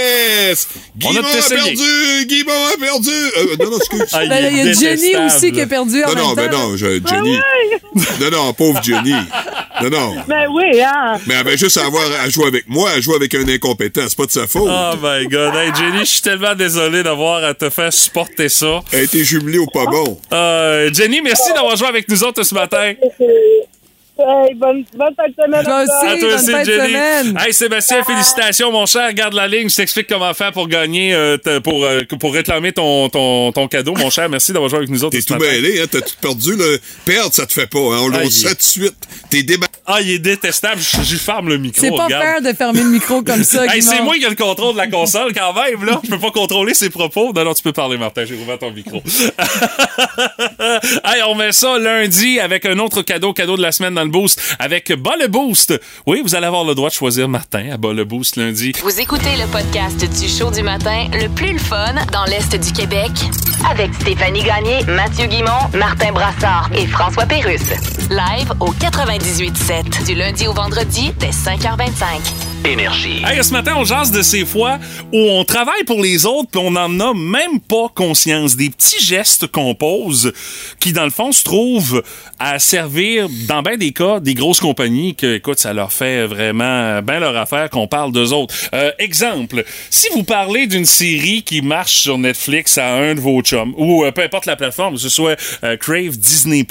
yes. on a a perdu! Guimond a perdu! Euh, non, non, excuse. Ah, Ben, il y a Jenny aussi qui a perdu en non, non, même ben temps. non, je- Jenny. Non, non, pauvre Jenny. Non, non. Ben oui, hein. Mais elle avait juste à avoir à jouer avec moi, à jouer avec un incompétent. C'est pas de sa faute. Oh my god. Hey, Jenny, je suis tellement désolé d'avoir à te faire supporter ça. Elle a été jumelée au pas bon. Euh, Jenny, merci d'avoir joué avec nous autres ce matin. Hey, bonne, bonne fin de semaine. Toi aussi. À toi bonne aussi, fin de Jenny. semaine. Hey, Sébastien, félicitations, mon cher. Garde la ligne. Je t'explique comment faire pour gagner, euh, pour, euh, pour réclamer ton, ton, ton cadeau, mon cher. Merci d'avoir joué avec nous autres T'es tout matin. mêlé, hein? T'as tout perdu, là. Perdre, ça te fait pas, hein? On le sait tout de suite. T'es débattu. Ah, il est détestable. Je, je lui ferme le micro. C'est pas regarde. fair de fermer le micro comme ça. Hey, c'est moi qui ai le contrôle de la console quand même, là. Je peux pas contrôler ses propos. Non, non, tu peux parler, Martin. J'ai ouvert ton micro. hey, on met ça lundi avec un autre cadeau, cadeau de la semaine dans le boost, avec Bas le Boost. Oui, vous allez avoir le droit de choisir Martin à Bas le Boost lundi. Vous écoutez le podcast du show du matin le plus le fun dans l'Est du Québec avec Stéphanie Gagné, Mathieu Guimont, Martin Brassard et François Pérusse. Live au 98.7 du lundi au vendredi dès 5h25. Énergie. Hey, ce matin, on jase de ces fois où on travaille pour les autres puis on n'en a même pas conscience. Des petits gestes qu'on pose qui, dans le fond, se trouvent à servir, dans bien des cas, des grosses compagnies que, écoute, ça leur fait vraiment bien leur affaire qu'on parle d'eux autres. Euh, exemple, si vous parlez d'une série qui marche sur Netflix à un de vos chums, ou euh, peu importe la plateforme, que ce soit euh, Crave, Disney+,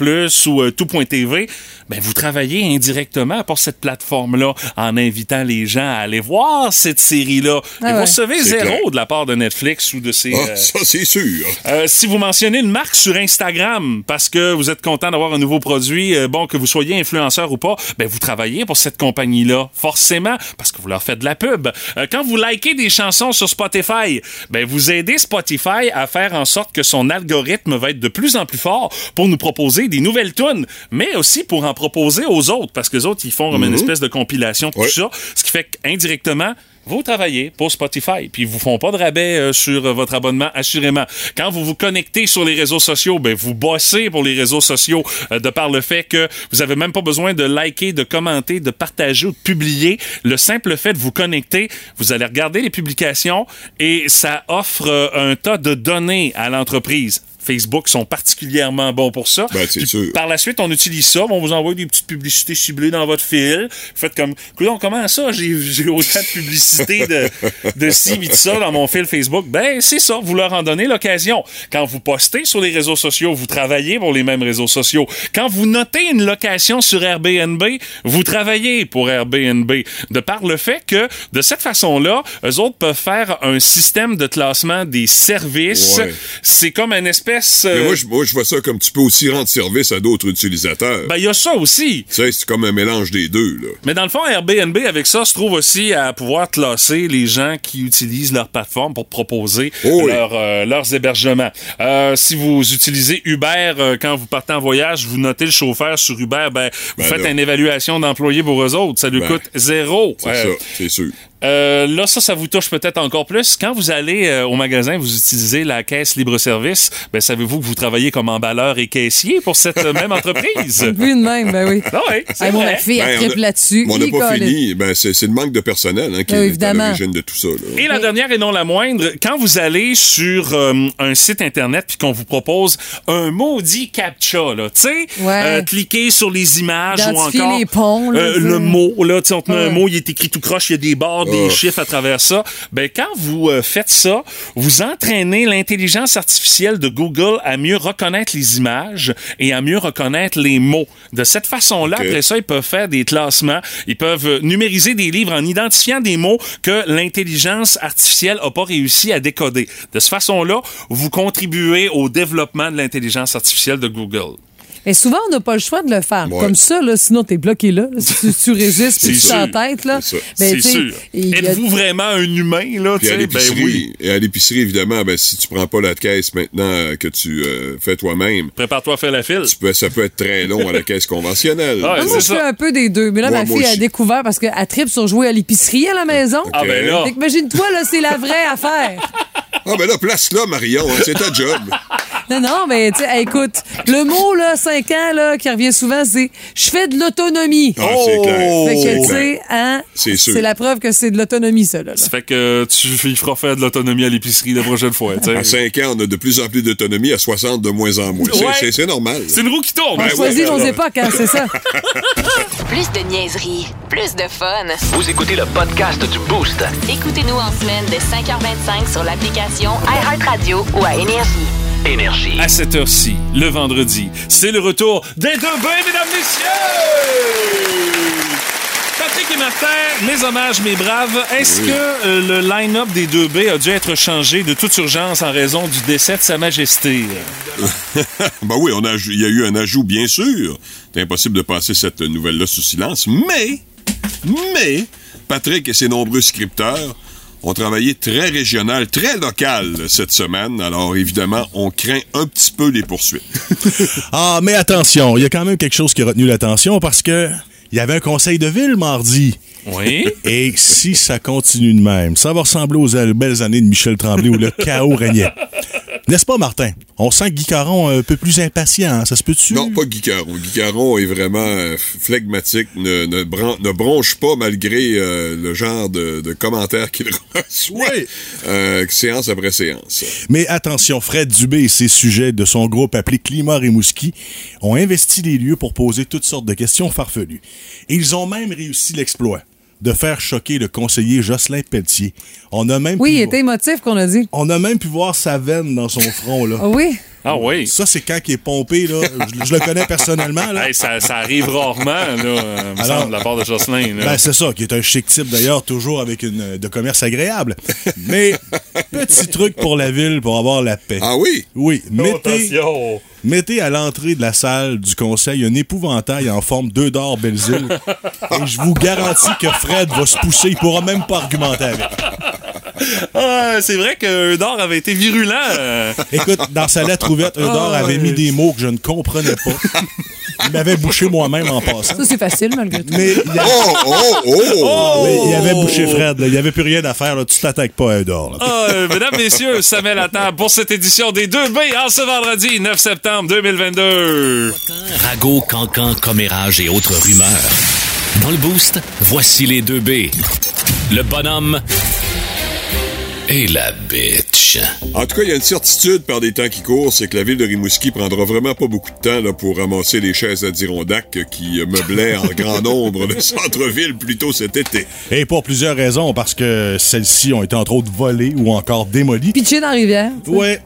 ou tout.tv, ben vous travaillez indirectement pour cette plateforme-là en invitant les gens gens à aller voir cette série-là. Ah Et vous recevez zéro clair. de la part de Netflix ou de ses... Ah, euh, ça, c'est sûr. euh, si vous mentionnez une marque sur Instagram parce que vous êtes content d'avoir un nouveau produit, euh, bon, que vous soyez influenceur ou pas, ben vous travaillez pour cette compagnie-là, forcément, parce que vous leur faites de la pub. Euh, quand vous likez des chansons sur Spotify, ben vous aidez Spotify à faire en sorte que son algorithme va être de plus en plus fort pour nous proposer des nouvelles tunes, mais aussi pour en proposer aux autres, parce que les autres, ils font comme une espèce de compilation de tout Ouais. ça, ce qui fait qu'indirectement, vous travaillez pour Spotify, puis ils vous font pas de rabais euh, sur euh, votre abonnement, assurément. Quand vous vous connectez sur les réseaux sociaux, ben vous bossez pour les réseaux sociaux euh, de par le fait que vous avez même pas besoin de liker, de commenter, de partager ou de publier. Le simple fait de vous connecter, vous allez regarder les publications et ça offre un tas de données à l'entreprise. Facebook sont particulièrement bons pour ça. Ben, c'est Puis sûr. Par la suite, on utilise ça. On vous envoie des petites publicités ciblées dans votre fil. Faites comme, coudonc, comment ça? J'ai autant de publicités de, de ci, de ça dans mon fil Facebook. Ben, c'est ça. Vous leur en donnez l'occasion. Quand vous postez sur les réseaux sociaux, vous travaillez pour les mêmes réseaux sociaux. Quand vous notez une location sur Airbnb, vous travaillez pour Airbnb. De par le fait que, de cette façon-là, eux autres peuvent faire un système de classement des services. Ouais. C'est comme une espèce... Mais euh, moi, je, moi, je vois ça comme tu peux aussi rendre service à d'autres utilisateurs. ben, il y a ça aussi. tu sais, c'est comme un mélange des deux, là. Mais dans le fond, Airbnb, avec ça, se trouve aussi à pouvoir classer les gens qui utilisent leur plateforme pour proposer Oh oui. leur, euh, leurs hébergements. Euh, si vous utilisez Uber quand vous partez en voyage, vous notez le chauffeur sur Uber, ben, vous Ben faites une évaluation d'employés pour eux autres. Ça lui Ben, coûte zéro. C'est ça, c'est sûr. Euh, là, ça, ça vous touche peut-être encore plus. Quand vous allez euh, au magasin, vous utilisez la caisse libre-service, ben, savez-vous que vous travaillez comme emballeur et caissier pour cette euh, même entreprise? Vu de même, ben oui. Ah ouais, c'est Hey, vrai. ma fille, Ben, elle a- là-dessus. on n'a pas fini. Ben, c'est c'est le manque de personnel hein, qui est à l'origine de tout ça. Là. Et la dernière et non la moindre, quand vous allez sur euh, un site internet puis qu'on vous propose un maudit captcha, là, tu sais, Ouais. euh, cliquez sur les images ou encore les ponts, là, euh, le mot, là, tu sais, on te met un mot, il est écrit tout croche, il y a des barres, des Oh. chiffres à travers ça. Ben quand vous euh, faites ça, vous entraînez l'intelligence artificielle de Google à mieux reconnaître les images et à mieux reconnaître les mots. De cette façon-là, Ok. après ça, ils peuvent faire des classements, ils peuvent euh, numériser des livres en identifiant des mots que l'intelligence artificielle n'a pas réussi à décoder. De cette façon-là, vous contribuez au développement de l'intelligence artificielle de Google. Mais souvent, on n'a pas le choix de le faire. Ouais. Comme ça, là, sinon, t'es bloqué là. Si tu, tu résistes puis tu sûr. t'entêtes, là. C'est ça. ben, a- Êtes-vous vraiment un humain, là? Puis à sais? Ben l'épicerie, oui. et à l'épicerie, évidemment, ben, si tu prends pas la caisse maintenant euh, que tu euh, fais toi-même, Prépare-toi à faire la file. tu peux- ça peut être très long à la caisse conventionnelle. Ouais, Moi, je fais un peu des deux. Mais là, Moi, ma fille a découvert parce qu'elle tripe sur jouer à l'épicerie à la maison. Ah ben là. Imagine-toi, là, c'est la vraie affaire. Ah, ben là, place-là, Marion, hein, c'est ta job. Non, non, mais écoute, le mot, là, 5 ans, là, qui revient souvent, c'est je fais de l'autonomie. Ah, c'est clair. Hein, la preuve que c'est de l'autonomie, ça, là. là. Ça fait que tu il fera faire de l'autonomie à l'épicerie la prochaine fois. À 5 ans, on a de plus en plus d'autonomie, à 60, de moins en moins. C'est- Ouais. C'est c'est normal. C'est une roue qui tourne. On Ben choisit ouais, nos ouais. époques, hein, c'est ça. Plus de niaiserie, plus de fun. Vous écoutez le podcast du Boost. Écoutez-nous en semaine de 5h25 sur l'application iHeartRadio ou à Énergie. Énergie. À cette heure-ci, le vendredi, c'est le retour des deux bains, mesdames, messieurs! Patrick et Martin, mes hommages, mes braves. Est-ce Oui. que euh, le line-up des deux B a dû être changé de toute urgence en raison du décès de Sa Majesté? Ben oui, on a, aj- il y a eu un ajout, bien sûr. C'est impossible de passer cette nouvelle-là sous silence. Mais, mais, Patrick et ses nombreux scripteurs ont travaillé très régional, très local cette semaine. Alors, évidemment, on craint un petit peu les poursuites. Ah, mais attention, il y a quand même quelque chose qui a retenu l'attention parce que il y avait un conseil de ville mardi. Oui. Et si ça continue de même, ça va ressembler aux belles années de Michel Tremblay où le chaos régnait. N'est-ce pas, Martin? On sent que Guy Caron un peu plus impatient, hein? ça se peut-tu? Non, pas Guy Caron. Guy Caron est vraiment euh, flegmatique, ne, ne, bronche pas malgré euh, le genre de, de commentaires qu'il reçoit, Oui. euh, séance après séance. Mais attention, Fred Dubé et ses sujets de son groupe appelé Climat Rimouski ont investi les lieux pour poser toutes sortes de questions farfelues. Et ils ont même réussi l'exploit de faire choquer le conseiller Jocelyn Pelletier. On a même Oui, pu il était émotif qu'on a dit. on a même pu voir sa veine dans son front là. Ah oui? Ah oui? Ça, c'est quand il est pompé, là. Je, je le connais personnellement, là. Hey, ça, ça arrive rarement, là, euh, me Alors- semble, de la part de Jocelyn. Ben, c'est ça, qui est un chic type d'ailleurs, toujours avec une euh, de commerce agréable. Mais petit truc pour la ville pour avoir la paix. Ah oui? Oui, mettez, Attention! Mettez à l'entrée de la salle du conseil un épouvantail en forme d'œuf d'or Belzile. et je vous garantis que Fred va se pousser, il pourra même pas argumenter avec. Ah, c'est vrai que d'or avait été virulent. euh. Écoute, dans sa lettre ouverte, Eudor Ah, avait mis des mots que je ne comprenais pas. Il m'avait bouché moi-même en passant. Ça, c'est facile, malgré tout. Mais il y a- Oh, oh, oh! mais il avait bouché Fred, là. il n'y avait plus rien à faire. là. Tu t'attaques pas à Eudor. là. Ah, euh, mesdames, messieurs, ça met la table pour cette édition des 2B en ce vendredi 9 septembre 2022. Ragot, cancan, commérage et autres rumeurs. Dans le boost, voici les deux B. Le bonhomme et la bitch. En tout cas, il y a une certitude par des temps qui courent, c'est que la ville de Rimouski prendra vraiment pas beaucoup de temps là, pour ramasser les chaises Adirondack qui euh, meublaient en grand nombre le centre-ville plus tôt cet été. Et pour plusieurs raisons, parce que celles-ci ont été entre autres volées ou encore démolies. Pitché dans la rivière.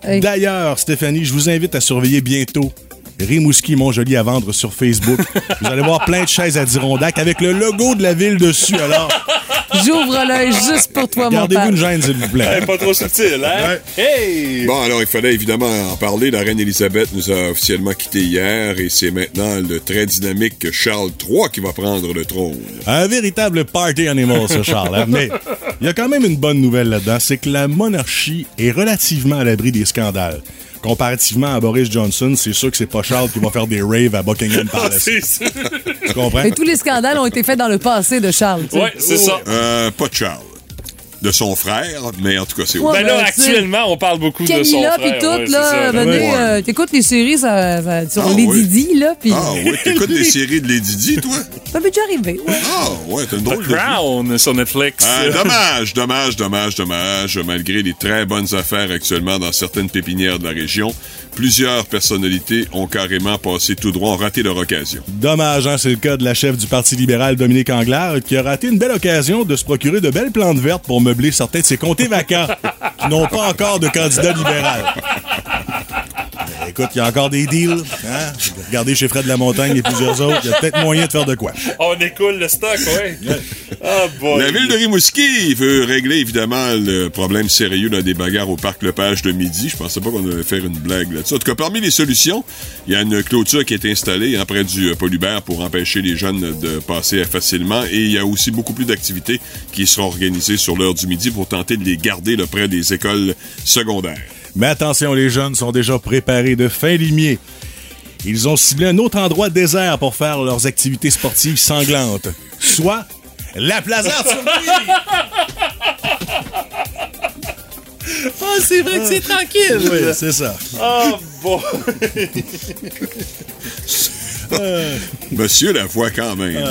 Hey. D'ailleurs, Stéphanie, je vous invite à surveiller bientôt Rimouski Montjoli à vendre sur Facebook. vous allez voir plein de chaises à Dirondac avec le logo de la ville dessus. Alors, J'ouvre l'œil juste pour toi, mon gardez-vous une gêne, s'il vous plaît. pas trop subtil, hein? Hey! Bon, alors il fallait évidemment en parler. La reine Elisabeth nous a officiellement quittés hier et c'est maintenant le très dynamique Charles III qui va prendre le trône. Un véritable party animal, ce Charles. hein. Mais il y a quand même une bonne nouvelle là-dedans, c'est que la monarchie est relativement à l'abri des scandales. Comparativement à Boris Johnson, c'est sûr que c'est pas Charles qui va faire des raves à Buckingham Palace. C'est ça. Tu comprends? Mais tous les scandales ont été faits dans le passé de Charles. Ouais, c'est ça. Euh, pas de Charles. De son frère, mais en tout cas, c'est Ouais, Ben là, ben, actuellement, on parle beaucoup de son Camilla frère. puis tout, là, venez, Ouais. euh, t'écoutes les séries ça, ça- sur Ah, les oui. Didi, là, puis Ah oui, t'écoutes des séries de Lady Di, toi? ça peut déjà arriver. ouais. Ah ouais, t'as une drôle The de vie. Crown sur Netflix. Ah, dommage, dommage, dommage, dommage. Malgré les très bonnes affaires actuellement dans certaines pépinières de la région, plusieurs personnalités ont carrément passé tout droit, ont raté leur occasion. Dommage, hein, c'est le cas de la chef du Parti libéral, Dominique Anglade, qui a raté une belle occasion de se procurer de belles plantes vertes pour meubler certains de ses comtés vacants, qui n'ont pas encore de candidat libéral. Écoute, il y a encore des deals. Hein? Regardez chez Fred de la Montagne et plusieurs autres. Il y a peut-être moyen de faire de quoi. On écoule le stock, ouais. Ah, boy. La ville de Rimouski veut régler évidemment le problème sérieux dans des bagarres au parc Lepage de midi. Je pensais pas qu'on allait faire une blague là-dessus. En tout cas, parmi les solutions, il y a une clôture qui est installée hein, près du euh, pour empêcher les jeunes de passer facilement. Et il y a aussi beaucoup plus d'activités qui seront organisées sur l'heure du midi pour tenter de les garder là, près des écoles secondaires. Mais attention, les jeunes sont déjà préparés de fin limier. Ils ont ciblé un autre endroit désert pour faire leurs activités sportives sanglantes, soit la Plaza. Ah, c'est vrai que c'est tranquille. Oui, c'est ça. Ah, bon. Monsieur la voit quand même.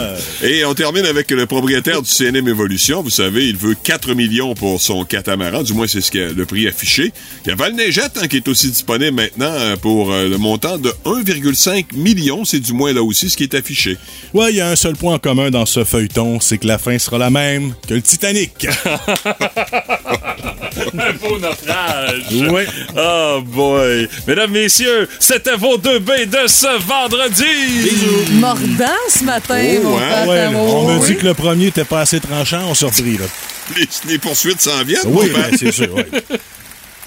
Et on termine avec le propriétaire du CNM Evolution. Vous savez, il veut 4 millions pour son catamaran. Du moins, c'est ce que le prix affiché. Il y a Val Neigette hein, qui est aussi disponible maintenant euh, pour euh, le montant de 1,5 million. C'est du moins là aussi ce qui est affiché. Ouais, il y a un seul point en commun dans ce feuilleton, c'est que la fin sera la même que le Titanic. Un beau naufrage. Ouais. Oh boy. Mesdames, messieurs, c'était vos deux B de ce vendredi. Mordant ce matin, Oh, mon hein? Ouais, on me oui. dit que le premier était pas assez tranchant, on s'est repris, là. Les, les poursuites s'en viennent. Oui, ben, c'est sûr, ouais.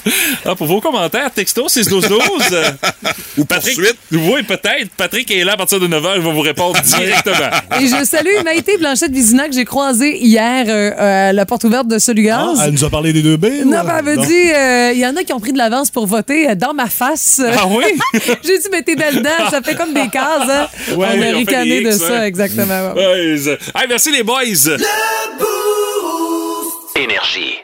Ah, pour vos commentaires, texto 61212. euh, Ou Patrick, poursuite. oui, peut-être. Patrick est là à partir de 9h, il va vous répondre directement. Et je salue Maïté Blanchette-Vizina que j'ai croisée hier euh, à la porte ouverte de Ah, Solugaz. elle nous a parlé des deux B? Non, ben, elle m'a dit, euh, il y en a qui ont pris de l'avance pour voter euh, dans ma face. Ah oui? J'ai dit, mettez dedans, ça fait comme des cases, hein? Ouais, on a on ricané de X, ça, hein. exactement. ouais. Ouais, hey, merci les boys. Énergie.